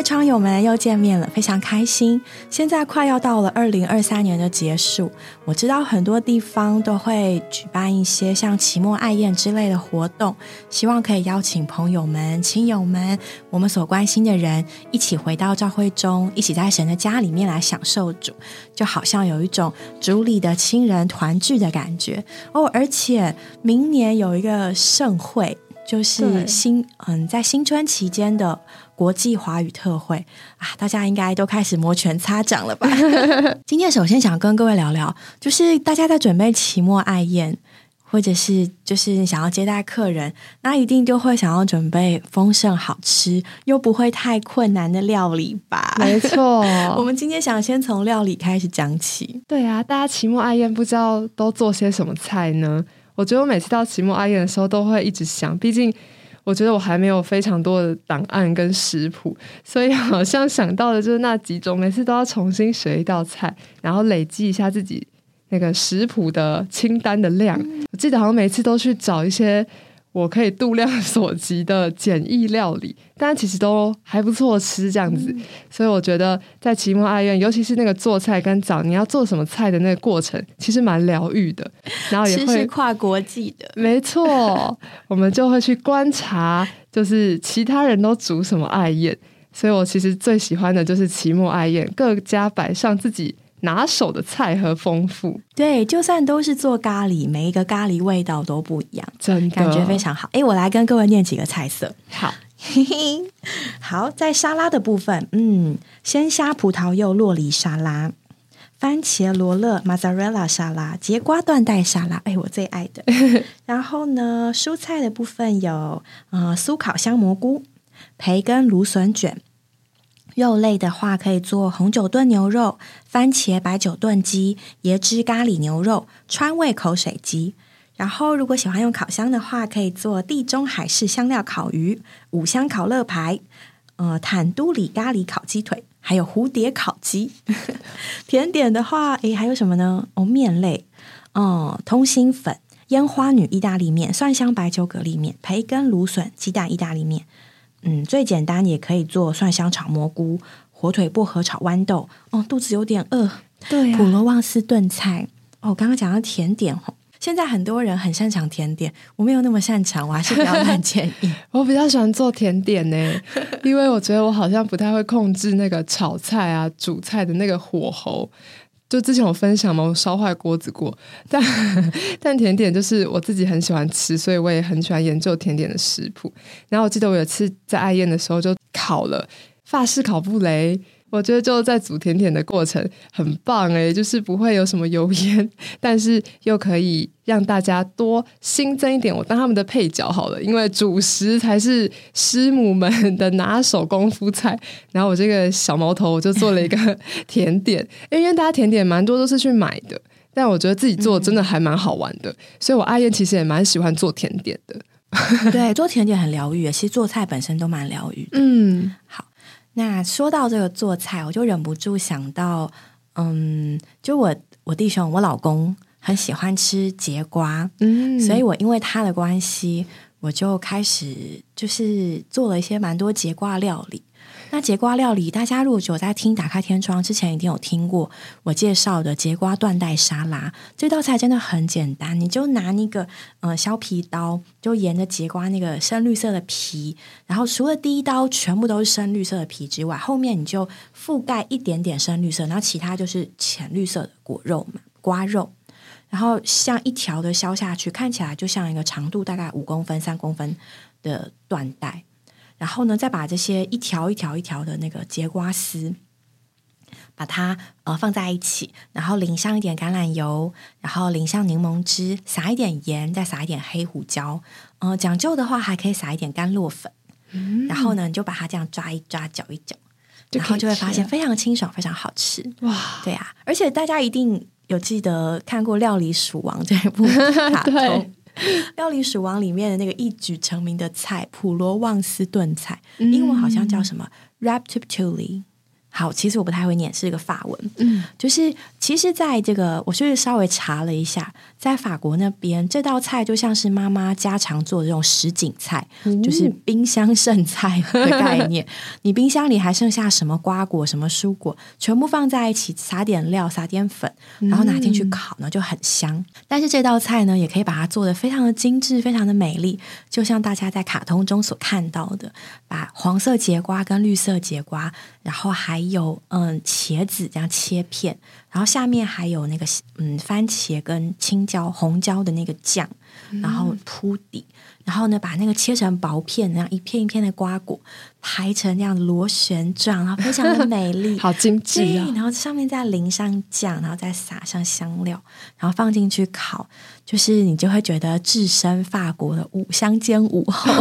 位窗友们又见面了，非常开心。现在快要到了二零二三年的结束，我知道很多地方都会举办一些像期末爱宴之类的活动，希望可以邀请朋友们、亲友们，我们所关心的人一起回到教会中，一起在神的家里面来享受主，就好像有一种主里的亲人团聚的感觉哦。而且明年有一个盛会，就是新嗯，在新春期间的。国际华语特会啊，大家应该都开始摩拳擦掌了吧？今天首先想跟各位聊聊，就是大家在准备期末爱宴，或者是就是想要接待客人，那一定就会想要准备丰盛、好吃又不会太困难的料理吧？没错，我们今天想先从料理开始讲起。对啊，大家期末爱宴不知道都做些什么菜呢？我觉得我每次到期末爱宴的时候，都会一直想，毕竟。我觉得我还没有非常多的档案跟食谱，所以好像想到的就是那几种，每次都要重新学一道菜，然后累积一下自己那个食谱的清单的量。我记得好像每次都去找一些。我可以度量所及的简易料理，但其实都还不错吃这样子，所以我觉得在期末爱宴，尤其是那个做菜跟找你要做什么菜的那个过程，其实蛮疗愈的。然后也会跨国际的，没错，我们就会去观察，就是其他人都煮什么爱宴。所以我其实最喜欢的就是期末爱宴，各家摆上自己。拿手的菜和丰富，对，就算都是做咖喱，每一个咖喱味道都不一样，真的感觉非常好。哎，我来跟各位念几个菜色。好，好，在沙拉的部分，嗯，鲜虾葡萄柚洛梨沙拉，番茄罗勒 mozzarella 沙拉，节瓜断带沙拉，哎，我最爱的。然后呢，蔬菜的部分有，呃，酥烤香蘑菇，培根芦笋卷。肉类的话，可以做红酒炖牛肉、番茄白酒炖鸡、椰汁咖喱牛肉、川味口水鸡。然后，如果喜欢用烤箱的话，可以做地中海式香料烤鱼、五香烤乐排、呃坦都里咖喱烤鸡腿，还有蝴蝶烤鸡。甜点的话，诶，还有什么呢？哦，面类，哦，通心粉、烟花女意大利面、蒜香白酒蛤蜊面、培根芦笋鸡蛋意大利面。嗯，最简单也可以做蒜香炒蘑菇、火腿薄荷炒豌豆。哦，肚子有点饿。对呀，普罗旺斯炖菜。哦，刚刚讲到甜点哦，现在很多人很擅长甜点，我没有那么擅长，我还是比较乱 建议。我比较喜欢做甜点呢，因为我觉得我好像不太会控制那个炒菜啊、煮菜的那个火候。就之前我分享嘛，我烧坏锅子过，但 但甜点就是我自己很喜欢吃，所以我也很喜欢研究甜点的食谱。然后我记得我有次在爱宴的时候就烤了法式烤布雷。我觉得就在煮甜点的过程很棒诶，就是不会有什么油烟，但是又可以让大家多新增一点。我当他们的配角好了，因为主食才是师母们 的拿手功夫菜。然后我这个小毛头我就做了一个 甜点，因为大家甜点蛮多都是去买的，但我觉得自己做真的还蛮好玩的，所以我阿燕其实也蛮喜欢做甜点的。对，做甜点很疗愈，其实做菜本身都蛮疗愈的。嗯，好。那说到这个做菜，我就忍不住想到，嗯，就我我弟兄我老公很喜欢吃节瓜，嗯，所以我因为他的关系，我就开始就是做了一些蛮多节瓜料理。那节瓜料理，大家如果有在听打开天窗之前，一定有听过我介绍的节瓜断带沙拉。这道菜真的很简单，你就拿那个呃削皮刀，就沿着节瓜那个深绿色的皮，然后除了第一刀全部都是深绿色的皮之外，后面你就覆盖一点点深绿色，然后其他就是浅绿色的果肉嘛，瓜肉。然后像一条的削下去，看起来就像一个长度大概五公分、三公分的缎带。然后呢，再把这些一条一条一条的那个节瓜丝，把它呃放在一起，然后淋上一点橄榄油，然后淋上柠檬汁，撒一点盐，再撒一点黑胡椒。呃，讲究的话还可以撒一点甘露粉。然后呢，你就把它这样抓一抓，搅一搅，然后就会发现非常清爽，非常好吃。哇，对啊，而且大家一定有记得看过《料理鼠王》这一部卡通。《料理鼠王》里面的那个一举成名的菜——普罗旺斯炖菜，英文好像叫什么 “ratatouille”。好，其实我不太会念，是一个法文。嗯，就是其实在这个，我就是稍微查了一下，在法国那边，这道菜就像是妈妈家常做的这种什锦菜，就是冰箱剩菜的概念。你冰箱里还剩下什么瓜果、什么蔬果，全部放在一起，撒点料、撒点粉，然后拿进去烤呢，就很香。但是这道菜呢，也可以把它做的非常的精致、非常的美丽，就像大家在卡通中所看到的，把黄色节瓜跟绿色节瓜，然后还有嗯茄子这样切片，然后下面还有那个嗯番茄跟青椒、红椒的那个酱，然后铺底，然后呢把那个切成薄片，然后一片一片的瓜果排成这样螺旋状，然后非常的美丽，好精致，啊！然后上面再淋上酱，然后再撒上香料，然后放进去烤，就是你就会觉得置身法国的午乡间午后，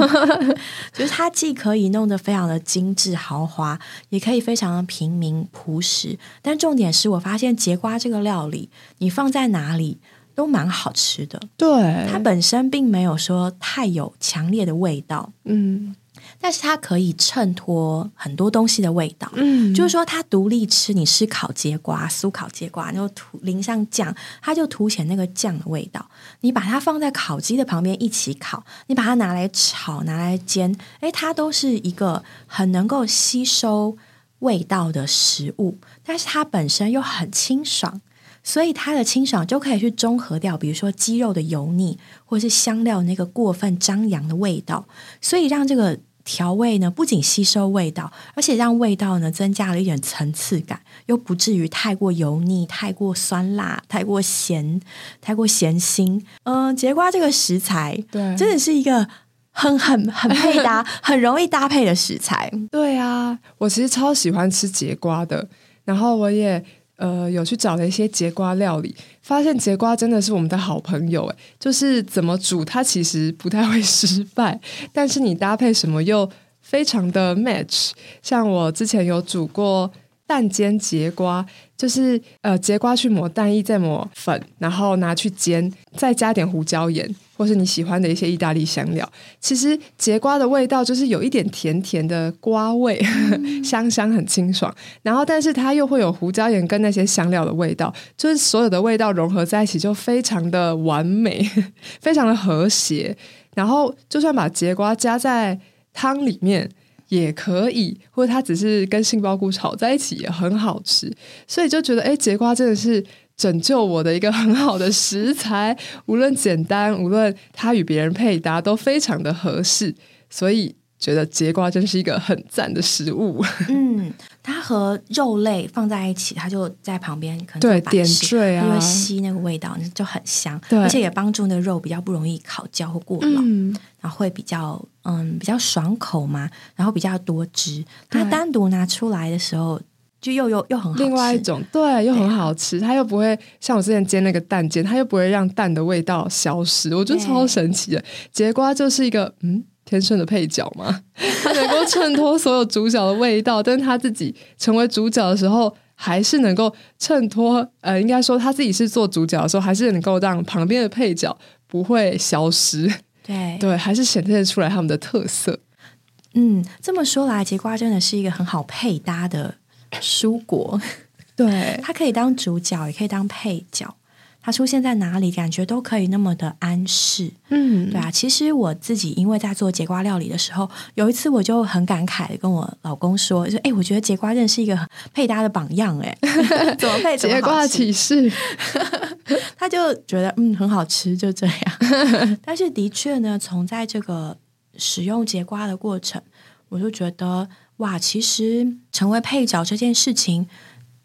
就是它既可以弄得非常的精致豪华，也可以非常的平民朴实。但重点是我发现节瓜这个料理，你放在哪里都蛮好吃的。对，它本身并没有说太有强烈的味道，嗯但是它可以衬托很多东西的味道。嗯，就是说，它独立吃，你吃烤节瓜、酥烤节瓜，然后涂淋上酱，它就凸显那个酱的味道。你把它放在烤鸡的旁边一起烤，你把它拿来炒、拿来煎，诶，它都是一个很能够吸收味道的食物，但是它本身又很清爽。所以它的清爽就可以去中和掉，比如说鸡肉的油腻，或是香料那个过分张扬的味道，所以让这个调味呢不仅吸收味道，而且让味道呢增加了一点层次感，又不至于太过油腻、太过酸辣、太过咸、太过咸腥。嗯、节瓜这个食材对，真的是一个很很很配搭、很容易搭配的食材。对啊，我其实超喜欢吃节瓜的，然后我也呃有去找了一些节瓜料理，发现节瓜真的是我们的好朋友诶，就是怎么煮它其实不太会失败，但是你搭配什么又非常的 match。像我之前有煮过蛋煎节瓜，就是呃节瓜去抹蛋液，再抹粉，然后拿去煎，再加点胡椒盐。或是你喜欢的一些意大利香料，其实节瓜的味道就是有一点甜甜的瓜味，香香很清爽。然后，但是它又会有胡椒盐跟那些香料的味道，就是所有的味道融合在一起，就非常的完美，非常的和谐。然后，就算把节瓜加在汤里面也可以，或者它只是跟杏鲍菇炒在一起也很好吃。所以就觉得，哎，节瓜真的是。拯救我的一个很好的食材，无论简单，无论它与别人配搭，都非常的合适，所以觉得节瓜真是一个很赞的食物。嗯，它和肉类放在一起，它就在旁边可能对点缀啊因为吸那个味道就很香，对而且也帮助那个肉比较不容易烤焦或过老，嗯，然后会比较嗯比较爽口嘛，然后比较多汁。它对单独拿出来的时候，就又又又很好吃。另外一种对，又很好吃，它又不会像我之前煎那个蛋煎，它又不会让蛋的味道消失，我觉得对超神奇的。节瓜就是一个嗯。天生的配角嘛，他能够衬托所有主角的味道，但是他自己成为主角的时候，还是能够衬托。呃，应该说他自己是做主角的时候，还是能够让旁边的配角不会消失。对对，还是显现出来他们的特色。嗯，这么说来，节瓜真的是一个很好配搭的蔬果，对，它可以当主角，也可以当配角。它出现在哪里，感觉都可以那么的安适。嗯，对啊，其实我自己因为在做节瓜料理的时候，有一次我就很感慨的跟我老公说，就哎，我觉得节瓜真是一个配搭的榜样，哎，怎么配节瓜启示，他就觉得嗯很好吃，就这样。但是的确呢，从在这个使用节瓜的过程，我就觉得哇，其实成为配角这件事情。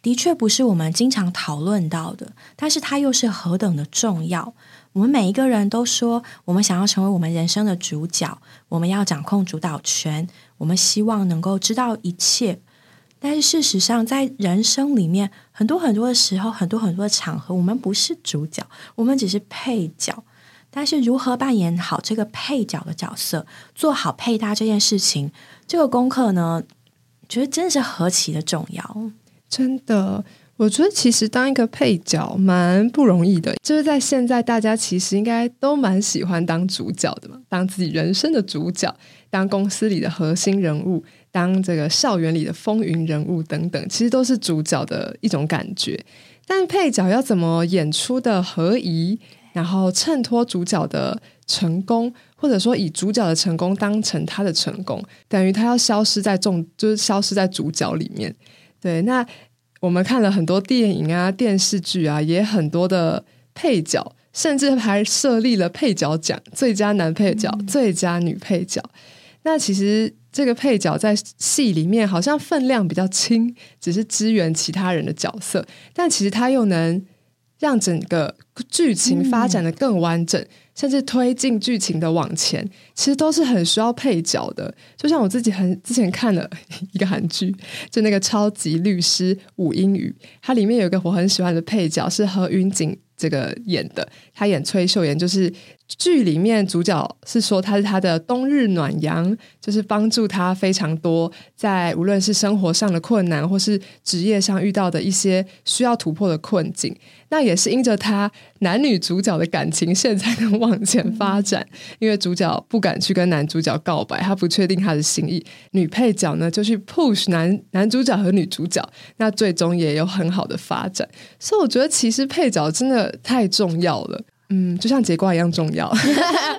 的确不是我们经常讨论到的，但是它又是何等的重要。我们每一个人都说，我们想要成为我们人生的主角，我们要掌控主导权，我们希望能够知道一切。但是事实上，在人生里面，很多很多的时候，很多很多的场合，我们不是主角，我们只是配角。但是如何扮演好这个配角的角色，做好配搭这件事情，这个功课呢，觉得真是何其的重要。真的，我觉得其实当一个配角蛮不容易的。就是在现在，大家其实应该都蛮喜欢当主角的嘛，当自己人生的主角，当公司里的核心人物，当这个校园里的风云人物等等，其实都是主角的一种感觉。但配角要怎么演出的合宜，然后衬托主角的成功，或者说以主角的成功当成他的成功，等于他要消失在众，就是消失在主角里面。对，那我们看了很多电影啊、电视剧啊，也很多的配角，甚至还设立了配角奖，最佳男配角、最佳女配角。那其实这个配角在戏里面好像分量比较轻，只是支援其他人的角色，但其实他又能让整个剧情发展的更完整。甚至推进剧情的往前，其实都是很需要配角的。就像我自己很之前看了 一个韩剧，就那个超级律师武英语，它里面有一个我很喜欢的配角是何云锦这个演的，他演崔秀妍，就是剧里面主角是说他是他的冬日暖阳，就是帮助他非常多，在无论是生活上的困难，或是职业上遇到的一些需要突破的困境。那也是因着他男女主角的感情线才能 往前发展，因为主角不敢去跟男主角告白，他不确定他的心意。女配角呢就去 push 男男主角和女主角，那最终也有很好的发展。所以我觉得其实配角真的太重要了，嗯，就像节瓜一样重要，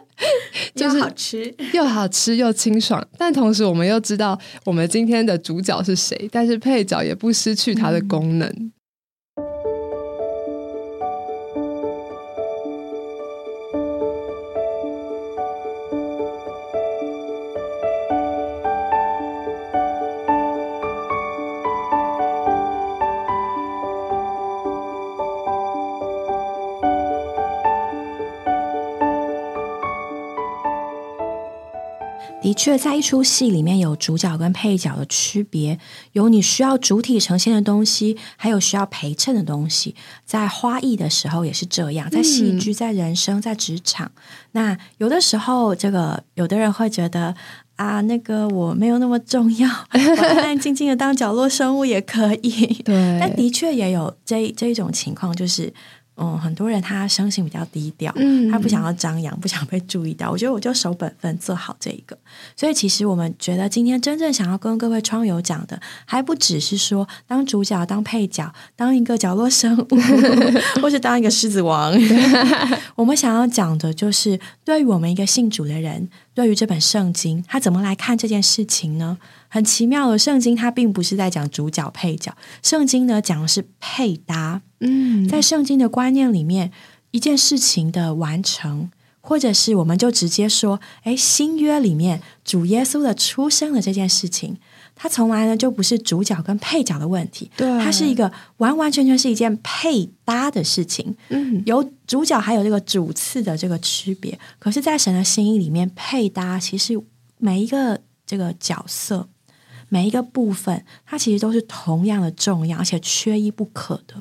就是好吃又好吃又清爽。但同时我们又知道我们今天的主角是谁，但是配角也不失去它的功能。的确，在一出戏里面有主角跟配角的区别，有你需要主体呈现的东西，还有需要陪衬的东西。在花艺的时候也是这样，在戏剧、在人生、在职场，那有的时候，这个有的人会觉得啊，那个我没有那么重要，我安安静静的当角落生物也可以。对，但的确也有这这一种情况，就是。嗯，很多人他生性比较低调，他不想要张扬，不想被注意到。我觉得我就守本分，做好这一个。所以其实我们觉得今天真正想要跟各位窗友讲的，还不只是说当主角、当配角、当一个角落生物，或是当一个狮子王。我们想要讲的就是，对于我们一个信主的人，对于这本圣经，他怎么来看这件事情呢？很奇妙的，圣经它并不是在讲主角配角，圣经呢讲的是配搭。嗯，在圣经的观念里面，一件事情的完成，或者是我们就直接说，哎，新约里面主耶稣的出生的这件事情，它从来呢就不是主角跟配角的问题，对，它是一个完完全全是一件配搭的事情。嗯，有主角还有这个主次的这个区别，可是，在神的心意里面，配搭其实每一个这个角色。每一个部分，它其实都是同样的重要，而且缺一不可的。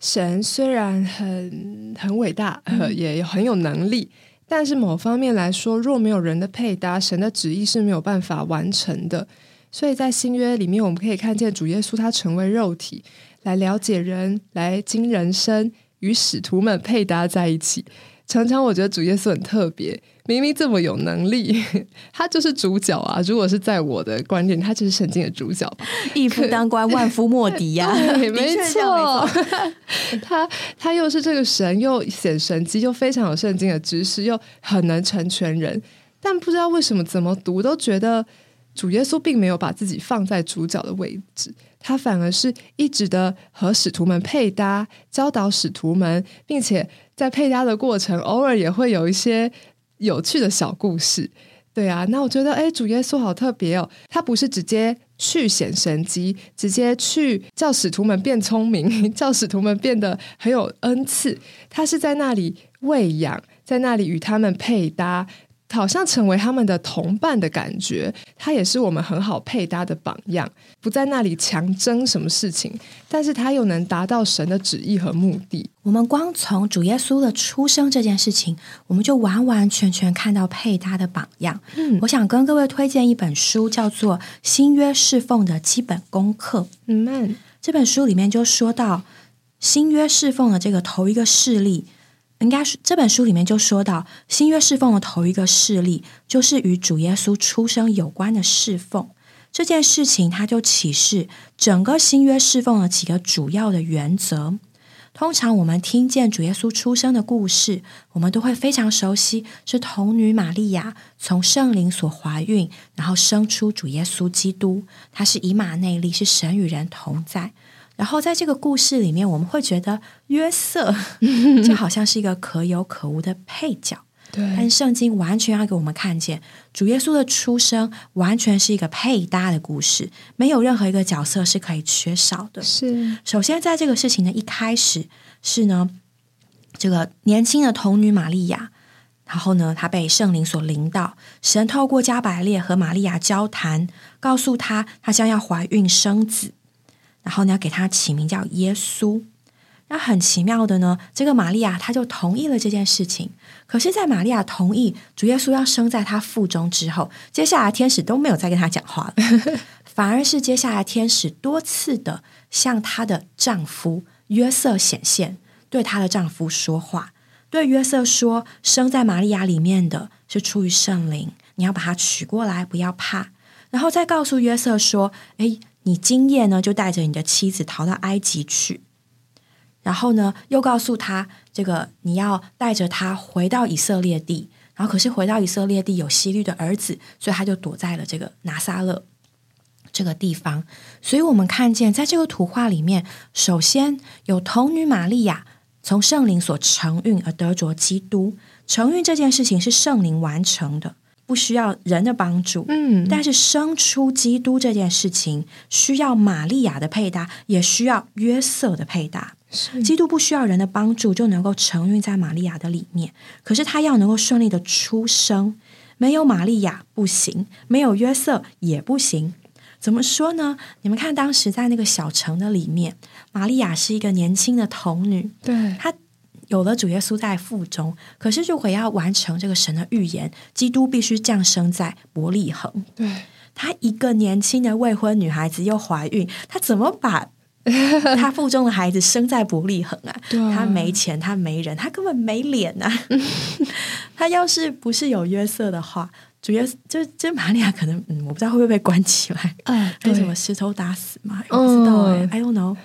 神虽然很很伟大，也很有能力，但是某方面来说，若没有人的配搭，神的旨意是没有办法完成的。所以在新约里面，我们可以看见主耶稣他成为肉体，来了解人，来经人生，与使徒们配搭在一起。常常我觉得主耶稣很特别，明明这么有能力，他就是主角啊！如果是在我的观念，他就是圣经的主角吧？一夫当关，万夫莫敌呀！对，没错，他他又是这个神，又显神机，又非常有圣经的知识，又很能成全人。但不知道为什么，怎么读都觉得主耶稣并没有把自己放在主角的位置，他反而是一直的和使徒们配搭，教导使徒们，并且在配搭的过程，偶尔也会有一些有趣的小故事。对啊，那我觉得，哎，主耶稣好特别哦，他不是直接去显神机，直接去叫使徒们变聪明，叫使徒们变得很有恩赐，他是在那里喂养，在那里与他们配搭。好像成为他们的同伴的感觉，他也是我们很好配搭的榜样。不在那里强争什么事情，但是他又能达到神的旨意和目的。我们光从主耶稣的出生这件事情，我们就完完全全看到配搭的榜样。嗯，我想跟各位推荐一本书，叫做《新约侍奉的基本功课》。嗯，这本书里面就说到新约侍奉的这个头一个事例。应该是这本书里面就说到，新约侍奉的头一个事例，就是与主耶稣出生有关的侍奉这件事情，它就启示整个新约侍奉的几个主要的原则。通常我们听见主耶稣出生的故事，我们都会非常熟悉，是童女玛利亚从圣灵所怀孕，然后生出主耶稣基督，他是以马内利，是神与人同在。然后在这个故事里面，我们会觉得约瑟 就好像是一个可有可无的配角。对，但是圣经完全要给我们看见，主耶稣的出生完全是一个配搭的故事，没有任何一个角色是可以缺少的。是，首先在这个事情的一开始是呢，这个年轻的童女玛利亚，然后呢，她被圣灵所领导，神透过加百列和玛利亚交谈，告诉她她将要怀孕生子。然后你要给他起名叫耶稣。那很奇妙的呢，这个玛利亚她就同意了这件事情。可是，在玛利亚同意主耶稣要生在她腹中之后，接下来天使都没有再跟她讲话了，反而是接下来天使多次的向她的丈夫约瑟显现，对她的丈夫说话，对约瑟说：“生在玛利亚里面的是出于圣灵，你要把她娶过来，不要怕。”然后再告诉约瑟说：“哎。”你今夜呢，就带着你的妻子逃到埃及去，然后呢，又告诉他这个你要带着他回到以色列地，然后可是回到以色列地有希律的儿子，所以他就躲在了这个拿撒勒这个地方。所以我们看见在这个图画里面，首先有童女玛利亚从圣灵所承运而得着基督，承运这件事情是圣灵完成的。不需要人的帮助，嗯，但是生出基督这件事情需要玛利亚的配搭，也需要约瑟的配搭。基督不需要人的帮助就能够承运在玛利亚的里面，可是他要能够顺利的出生，没有玛利亚不行，没有约瑟也不行。怎么说呢？你们看，当时在那个小城的里面，玛利亚是一个年轻的童女，对她。有了主耶稣在腹中，可是如果要完成这个神的预言，基督必须降生在伯利恒。对，她一个年轻的未婚女孩子又怀孕，她怎么把 她腹中的孩子生在伯利恒啊？她没钱，她没人，她根本没脸呐！她要是不是有约瑟的话，主耶就就玛利亚可能，嗯，我不知道会不会被关起来，嗯，被什么石头打死嘛？不知道哎，I don't know。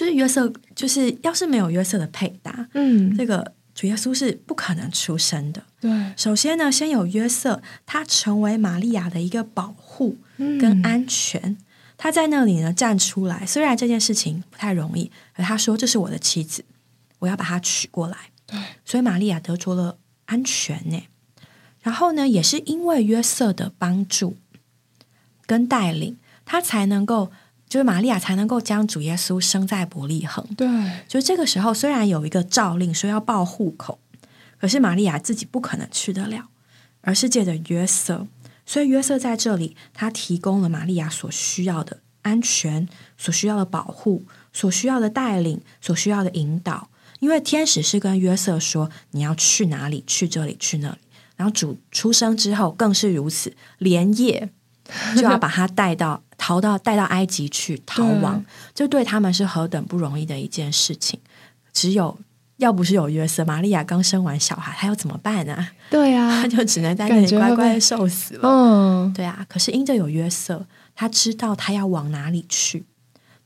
就是约瑟，就是要是没有约瑟的配搭，嗯，这个主耶稣是不可能出生的。对，首先呢，先有约瑟，他成为玛利亚的一个保护跟安全，他在那里呢站出来。虽然这件事情不太容易，而他说这是我的妻子，我要把她娶过来。对，所以玛利亚得着了安全呢。然后呢，也是因为约瑟的帮助跟带领，他才能够。就是玛利亚才能够将主耶稣生在伯利恒。对，就这个时候，虽然有一个诏令说要报户口，可是玛利亚自己不可能去得了，而是借着约瑟。所以约瑟在这里，他提供了玛利亚所需要的安全、所需要的保护、所需要的带领、所需要的引导。因为天使是跟约瑟说：“你要去哪里？去这里，去那里。”然后主出生之后更是如此，连夜就要把他带到。逃到带到埃及去逃亡，这对他们是何等不容易的一件事情。只有要不是有约瑟，玛利亚刚生完小孩，她要怎么办呢、对啊她，就只能在那里乖乖的受死了。嗯，对啊，可是因着有约瑟，他知道他要往哪里去，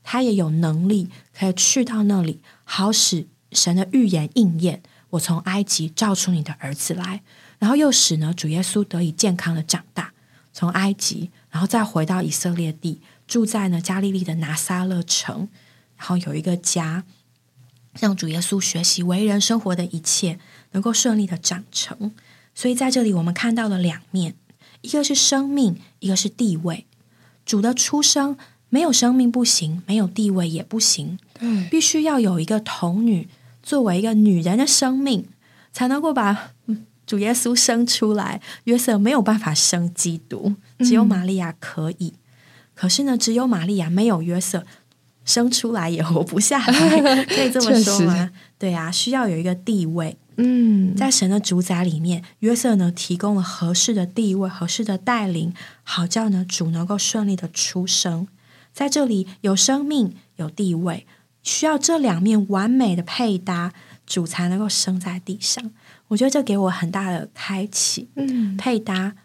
他也有能力可以去到那里，好使神的预言应验。我从埃及召出你的儿子来，然后又使呢主耶稣得以健康的长大，从埃及，然后再回到以色列地，住在呢加利利的拿撒勒城，然后有一个家，让主耶稣学习为人生活的一切能够顺利的长成。所以在这里我们看到了两面，一个是生命，一个是地位。主的出生没有生命不行，没有地位也不行，对，必须要有一个童女作为一个女人的生命，才能够把嗯主耶稣生出来。约瑟没有办法生基督，只有玛利亚可以。可是呢，只有玛利亚没有约瑟生出来也活不下来，可以这么说吗？对啊，需要有一个地位。嗯，在神的主宰里面，约瑟呢提供了合适的地位、合适的带领，好叫呢主能够顺利的出生。在这里有生命、有地位，需要这两面完美的配搭，主才能够生在地上。我觉得这给我很大的开启。嗯，配搭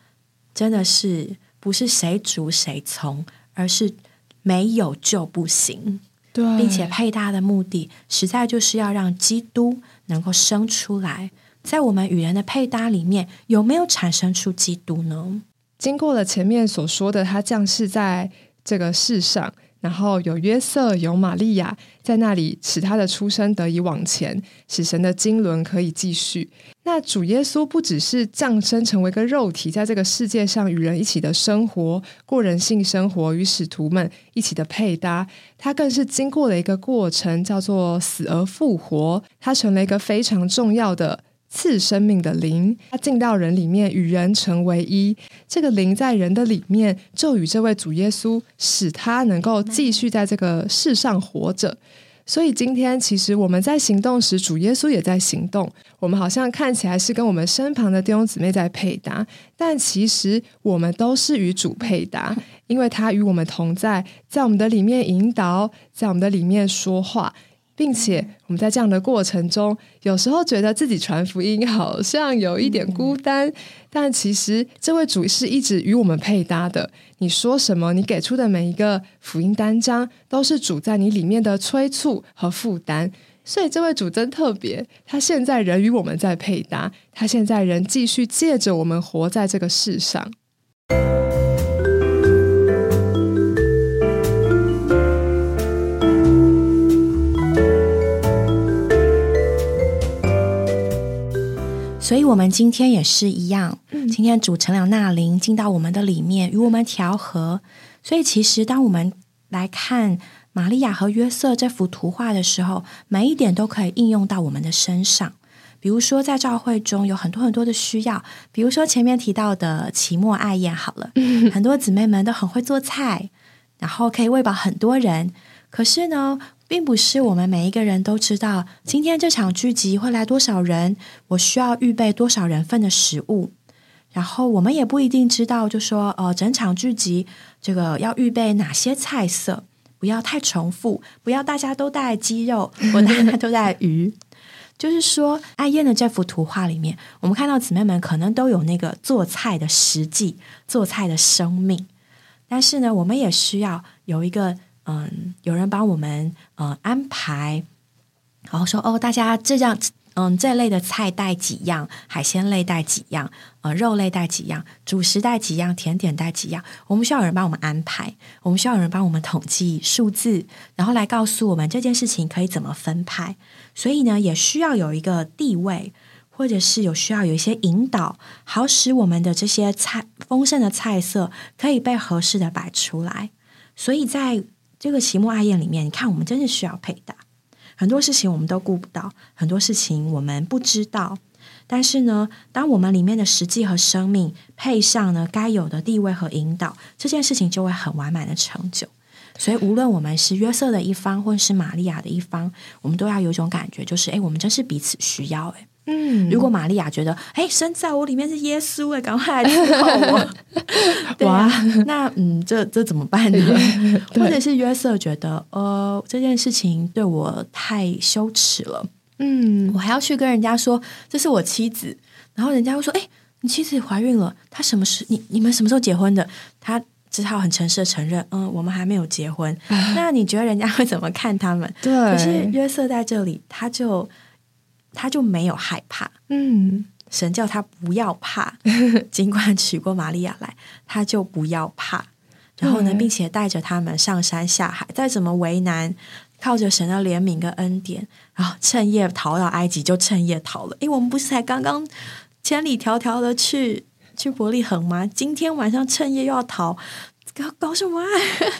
真的是不是谁主谁从，而是没有就不行。对，并且配搭的目的，实在就是要让基督能够生出来。在我们与人的配搭里面，有没有产生出基督呢？经过了前面所说的，他降世在这个世上，然后有约瑟，有玛利亚在那里，使他的出生得以往前，使神的经纶可以继续。那主耶稣不只是降生成为一个肉体，在这个世界上与人一起的生活，过人性生活，与使徒们一起的配搭，他更是经过了一个过程，叫做死而复活，他成了一个非常重要的。赐生命的灵，他进到人里面，与人成为一。这个灵在人的里面，就与这位主耶稣，使他能够继续在这个世上活着。所以今天，其实我们在行动时，主耶稣也在行动。我们好像看起来是跟我们身旁的弟兄姊妹在配搭，但其实我们都是与主配搭，因为他与我们同在，在我们的里面引导，在我们的里面说话。并且我们在这样的过程中，有时候觉得自己传福音好像有一点孤单，但其实这位主是一直与我们配搭的。你说什么，你给出的每一个福音单张，都是主在你里面的催促和负担。所以这位主真特别，他现在人与我们在配搭，他现在人继续借着我们活在这个世上。所以，我们今天也是一样。今天主成了那灵进到我们的里面，与我们调和。所以，其实当我们来看玛利亚和约瑟这幅图画的时候，每一点都可以应用到我们的身上。比如说，在教会中有很多很多的需要，比如说前面提到的期末爱宴，好了，很多姊妹们都很会做菜，然后可以喂饱很多人。可是呢，并不是我们每一个人都知道今天这场聚集会来多少人，我需要预备多少人份的食物。然后我们也不一定知道，就说呃，整场聚集这个要预备哪些菜色，不要太重复，不要大家都带鸡肉，我大家都带鱼。就是说，爱燕的这幅图画里面，我们看到姊妹们可能都有那个做菜的实际、做菜的生命，但是呢，我们也需要有一个嗯，有人帮我们呃安排，然后说哦，大家这样嗯这类的菜带几样，海鲜类带几样，呃，肉类带几样，主食带几样，甜点带几样，我们需要有人帮我们安排，我们需要有人帮我们统计数字，然后来告诉我们这件事情可以怎么分派。所以呢，也需要有一个地位，或者是有需要有一些引导，好使我们的这些菜丰盛的菜色可以被合适的摆出来。所以在这个期末爱宴里面，你看，我们真的需要配搭，很多事情我们都顾不到，很多事情我们不知道。但是呢，当我们里面的实际和生命配上呢该有的地位和引导，这件事情就会很完满的成就。所以，无论我们是约瑟的一方，或是玛利亚的一方，我们都要有一种感觉，就是哎，我们真是彼此需要。哎，嗯，如果玛利亚觉得哎，生在我里面是耶稣，哎，赶快来伺候我，对啊，那嗯，这这怎么办呢？或者是约瑟觉得呃，这件事情对我太羞耻了，嗯我还要去跟人家说这是我妻子，然后人家会说：“哎，你妻子怀孕了，她什么时你你们什么时候结婚的？”他只好很诚实的承认：“嗯，我们还没有结婚。”那你觉得人家会怎么看他们？对，可是约瑟在这里，他就他就没有害怕，嗯神叫他不要怕，尽管娶过玛利亚来，他就不要怕。然后呢，对并且带着他们上山下海，再怎么为难，靠着神的怜悯跟恩典，然后趁夜逃到埃及，就趁夜逃了。因为我们不是才刚刚千里迢迢的去去伯利恒吗？今天晚上趁夜又要逃，搞搞什么啊？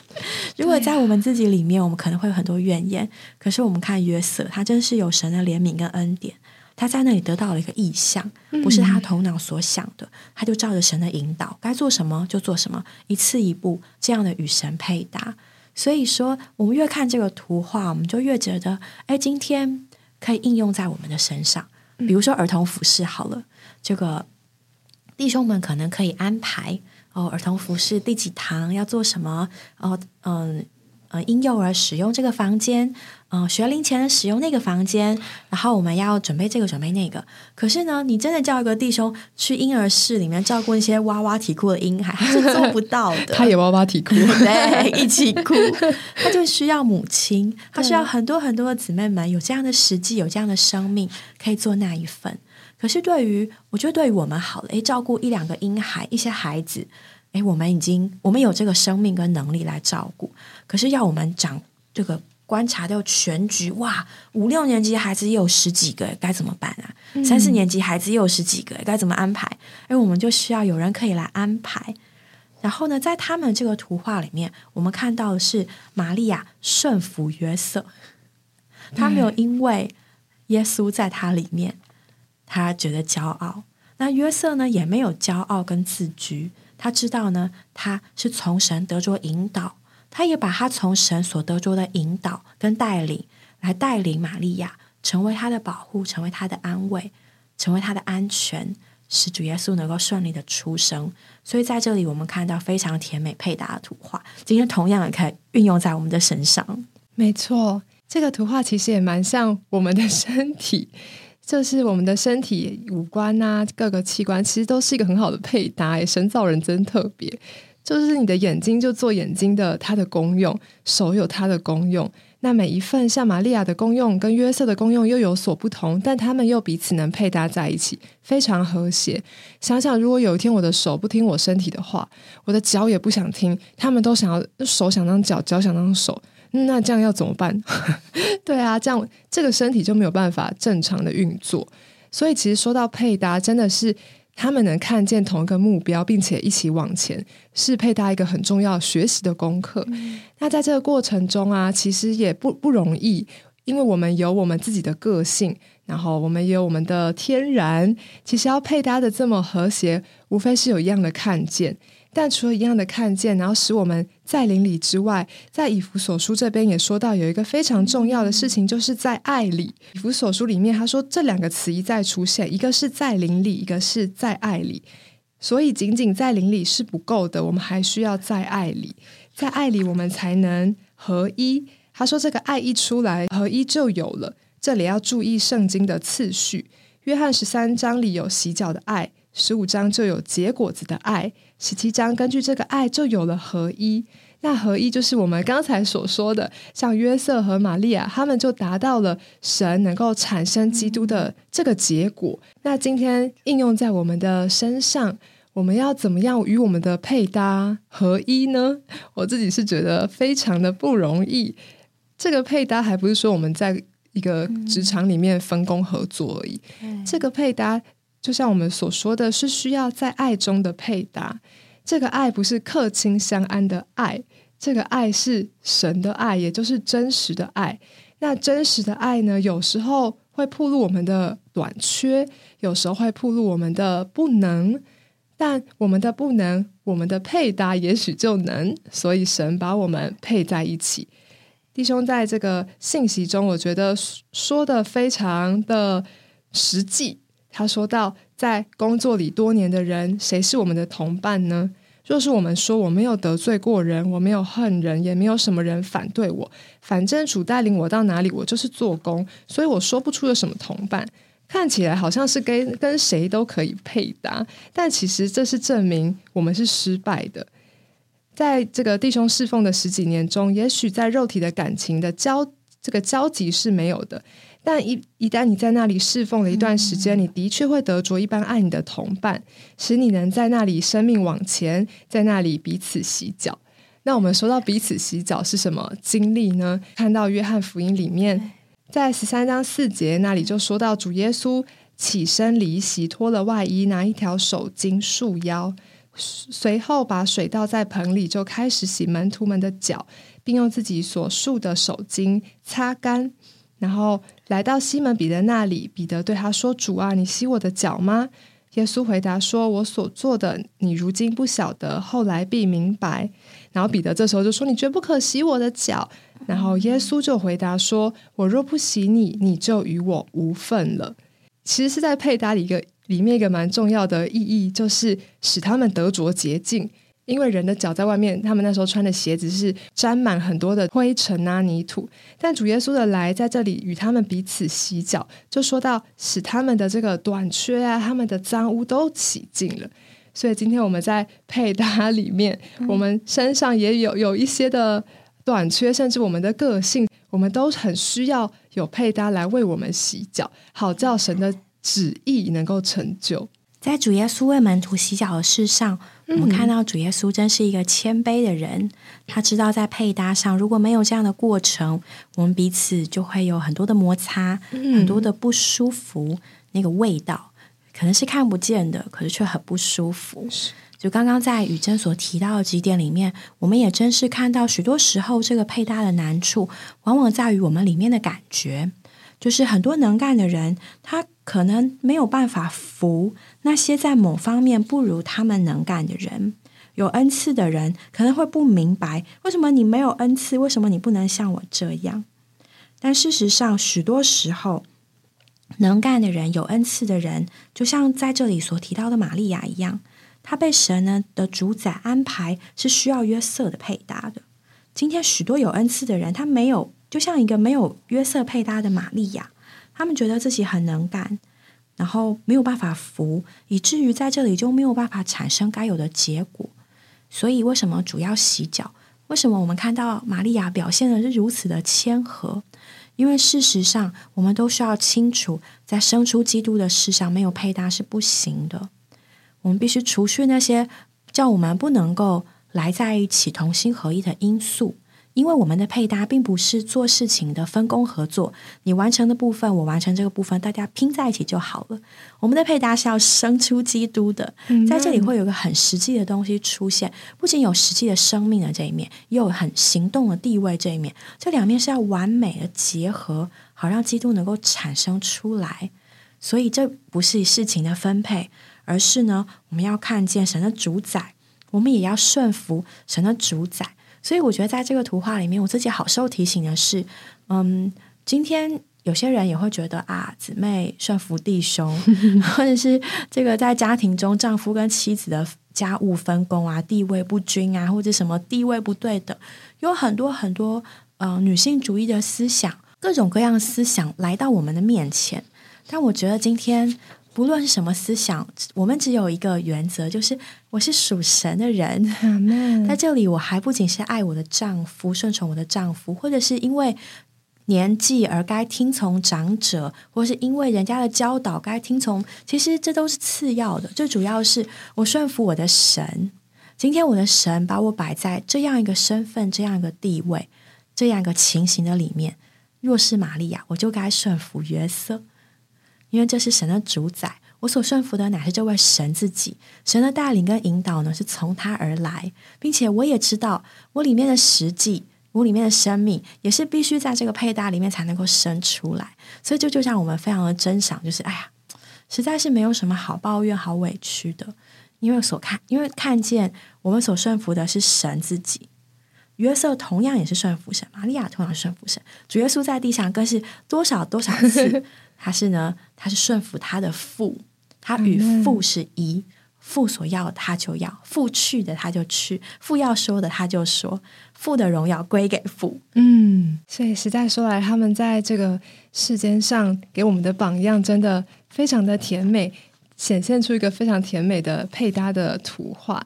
如果在我们自己里面，我们可能会有很多怨言。可是我们看约瑟，他真是有神的怜悯跟恩典。他在那里得到了一个意象，不是他头脑所想的，他就照着神的引导，该做什么就做什么，一次一步这样的与神配搭。所以说，我们越看这个图画，我们就越觉得，哎，今天可以应用在我们的身上。比如说儿童服饰好了，这个弟兄们可能可以安排哦，儿童服饰第几堂要做什么，哦，嗯。呃，婴幼儿使用这个房间，嗯、学龄前的使用那个房间，然后我们要准备这个准备那个。可是呢，你真的叫一个弟兄去婴儿室里面照顾那些哇哇啼哭的婴孩，他是做不到的。他也哇哇啼哭，对，一起哭，他就需要母亲，他需要很多很多的姊妹们有这样的实际，有这样的生命，可以做那一份。可是对于我觉得对于我们好了，诶，照顾一两个婴孩，一些孩子，诶，我们已经我们有这个生命跟能力来照顾。可是要我们长这个观察到全局，哇，五六年级孩子也有十几个，该怎么办啊？三四年级孩子也有十几个，该怎么安排？哎，我们就需要有人可以来安排。然后呢，在他们这个图画里面，我们看到的是玛利亚顺服约瑟，他没有因为耶稣在他里面，他觉得骄傲。那约瑟呢，也没有骄傲跟自居，他知道呢，他是从神得着引导，他也把他从神所得着的引导跟带领，来带领玛利亚成为他的保护，成为他的安慰，成为他的安全，使主耶稣能够顺利的出生。所以在这里，我们看到非常甜美配搭的图画，今天同样也可以运用在我们的身上。没错，这个图画其实也蛮像我们的身体，就是我们的身体五官啊，各个器官其实都是一个很好的配搭。诶，神造人真特别，就是你的眼睛就做眼睛的它的功用，手有它的功用。那每一份像玛利亚的功用跟约瑟的功用又有所不同，但他们又彼此能配搭在一起，非常和谐。想想，如果有一天我的手不听我身体的话，我的脚也不想听，他们都想要手想当脚，脚想当手，那这样要怎么办？对啊，这样这个身体就没有办法正常的运作。所以，其实说到配搭，真的是他们能看见同一个目标，并且一起往前，是配搭一个很重要学习的功课。那在这个过程中啊，其实也不不容易，因为我们有我们自己的个性，然后我们也有我们的天然。其实要配搭的这么和谐，无非是有一样的看见。但除了一样的看见，然后使我们在灵里之外，在以弗所书这边也说到有一个非常重要的事情，就是在爱里。以弗所书里面他说这两个词一再出现，一个是在灵里，一个是在爱里。所以仅仅在灵里是不够的，我们还需要在爱里，在爱里我们才能合一。他说这个爱一出来，合一就有了。这里要注意圣经的次序，约翰十三章里有洗脚的爱。十五章就有结果子的爱，十七章根据这个爱就有了合一。那合一就是我们刚才所说的，像约瑟和玛利亚，他们就达到了神能够产生基督的这个结果。那今天应用在我们的身上，我们要怎么样与我们的配搭合一呢？我自己是觉得非常的不容易。这个配搭还不是说我们在一个职场里面分工合作而已，这个配搭。就像我们所说的是需要在爱中的配搭，这个爱不是客亲相安的爱，这个爱是神的爱，也就是真实的爱。那真实的爱呢，有时候会暴露我们的短缺，有时候会暴露我们的不能，但我们的不能，我们的配搭也许就能。所以神把我们配在一起。弟兄在这个信息中，我觉得说的非常的实际。他说到，在工作里多年的人，谁是我们的同伴呢？若是我们说我没有得罪过人，我没有恨人，也没有什么人反对我，反正主带领我到哪里，我就是做工，所以我说不出有什么同伴。看起来好像是跟跟谁都可以配搭，但其实这是证明我们是失败的。在这个弟兄侍奉的十几年中，也许在肉体的感情的交这个交集是没有的，但一一旦你在那里侍奉了一段时间，你的确会得着一般爱你的同伴，使你能在那里生命往前，在那里彼此洗脚。那我们说到彼此洗脚是什么经历呢？看到约翰福音里面。在十三章四节那里就说到，主耶稣起身离席，脱了外衣，拿一条手巾束腰，随后把水倒在盆里，就开始洗门徒们的脚，并用自己所束的手巾擦干。然后来到西门彼得那里，彼得对他说：“主啊，你洗我的脚吗？”耶稣回答说：“我所做的，你如今不晓得，后来必明白。”然后彼得这时候就说：“你绝不可洗我的脚。”然后耶稣就回答说：“我若不洗你，你就与我无份了。”其实是在配搭里一个里面一个蛮重要的意义，就是使他们得着洁净。因为人的脚在外面，他们那时候穿的鞋子是沾满很多的灰尘啊、泥土。但主耶稣的来在这里与他们彼此洗脚，就说到使他们的这个短缺啊、他们的脏污都洗净了。所以今天我们在配搭里面，我们身上也有有一些的。短缺，甚至我们的个性，我们都很需要有配搭来为我们洗脚，好叫神的旨意能够成就。在主耶稣为门徒洗脚的事上，我们看到主耶稣真是一个谦卑的人。他知道在配搭上，如果没有这样的过程，我们彼此就会有很多的摩擦，很多的不舒服。那个味道可能是看不见的，可是却很不舒服。就刚刚在雨珍所提到的几点里面，我们也真是看到许多时候这个配搭的难处，往往在于我们里面的感觉。就是很多能干的人，他可能没有办法服那些在某方面不如他们能干的人。有恩赐的人可能会不明白，为什么你没有恩赐，为什么你不能像我这样？但事实上，许多时候，能干的人、有恩赐的人，就像在这里所提到的玛利亚一样。他被神呢的主宰安排是需要约瑟的配搭的。今天许多有恩赐的人，他没有，就像一个没有约瑟配搭的玛利亚，他们觉得自己很能干，然后没有办法服，以至于在这里就没有办法产生该有的结果。所以，为什么主要洗脚？为什么我们看到玛利亚表现的是如此的谦和？因为事实上，我们都需要清楚，在生出基督的事上，没有配搭是不行的。我们必须除去那些叫我们不能够来在一起同心合一的因素，因为我们的配搭并不是做事情的分工合作，你完成的部分，我完成这个部分，大家拼在一起就好了。我们的配搭是要生出基督的，在这里会有个很实际的东西出现，不仅有实际的生命的这一面，也有很行动的地位这一面，这两面是要完美的结合，好让基督能够产生出来。所以这不是事情的分配。而是呢，我们要看见神的主宰，我们也要顺服神的主宰。所以我觉得在这个图画里面，我自己好受提醒的是，嗯，今天有些人也会觉得啊，姊妹顺服弟兄，或者是这个在家庭中丈夫跟妻子的家务分工啊，地位不均啊，或者什么地位不对等，有很多很多呃女性主义的思想，各种各样的思想来到我们的面前。但我觉得今天。不论是什么思想，我们只有一个原则，就是我是属神的人。在这里，我还不仅是爱我的丈夫，顺从我的丈夫，或者是因为年纪而该听从长者，或是因为人家的教导该听从。其实这都是次要的，最主要是我顺服我的神。今天我的神把我摆在这样一个身份、这样一个地位、这样一个情形的里面。若是玛利亚，我就该顺服约瑟。因为这是神的主宰，我所顺服的乃是这位神自己。神的带领跟引导呢，是从他而来，并且我也知道，我里面的实际，我里面的生命，也是必须在这个配搭里面才能够生出来。所以，这就像我们非常的珍赏，就是哎呀，实在是没有什么好抱怨、好委屈的，因为所看，因为看见我们所顺服的是神自己。约瑟同样也是顺服神，玛利亚同样顺服神，主耶稣在地上更是多少多少次。他是呢，他是顺服他的父，他与父是一。父所要他就要，父去的他就去，父要说的他就说，父的荣耀归给父。嗯，所以实在说来，他们在这个世间上给我们的榜样，真的非常的甜美，显现出一个非常甜美的配搭的图画。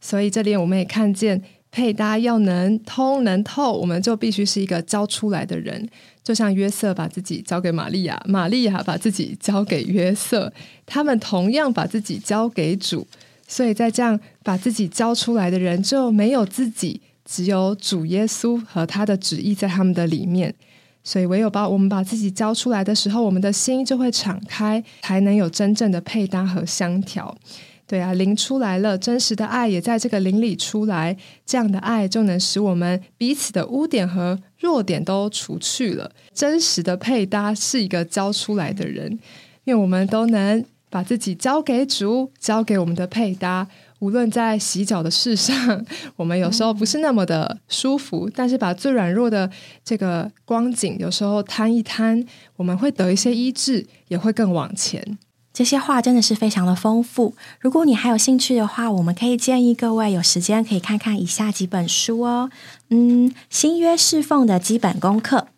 所以这里我们也看见。配搭要能通能透，我们就必须是一个交出来的人。就像约瑟把自己交给玛利亚，玛利亚把自己交给约瑟，他们同样把自己交给主。所以在这样把自己交出来的人，就没有自己，只有主耶稣和他的旨意在他们的里面。所以唯有把我们把自己交出来的时候，我们的心就会敞开，才能有真正的配搭和相调。对啊，灵出来了，真实的爱也在这个灵里出来，这样的爱就能使我们彼此的污点和弱点都除去了。真实的配搭是一个交出来的人，愿我们都能把自己交给主，交给我们的配搭。无论在洗脚的事上，我们有时候不是那么的舒服，但是把最软弱的这个光景，有时候摊一摊，我们会得一些医治，也会更往前。这些话真的是非常的丰富。如果你还有兴趣的话，我们可以建议各位有时间可以看看以下几本书哦。嗯，新约侍奉的基本功课，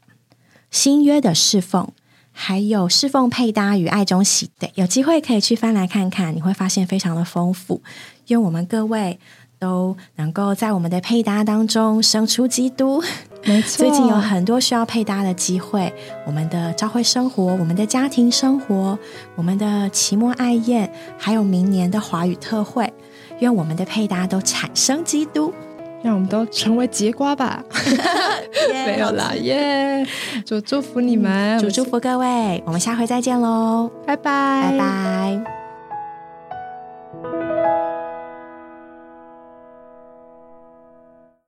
新约的侍奉，还有侍奉配搭与爱中喜。对，有机会可以去翻来看看，你会发现非常的丰富。愿我们各位。都能够在我们的配搭当中生出基督。没错，最近有很多需要配搭的机会。我们的教会生活，我们的家庭生活，我们的期末爱宴，还有明年的华语特会，愿我们的配搭都产生基督，让我们都成为结瓜吧。没有啦，耶！主祝福你们，主祝福各位，我们下回再见喽，拜拜，拜拜。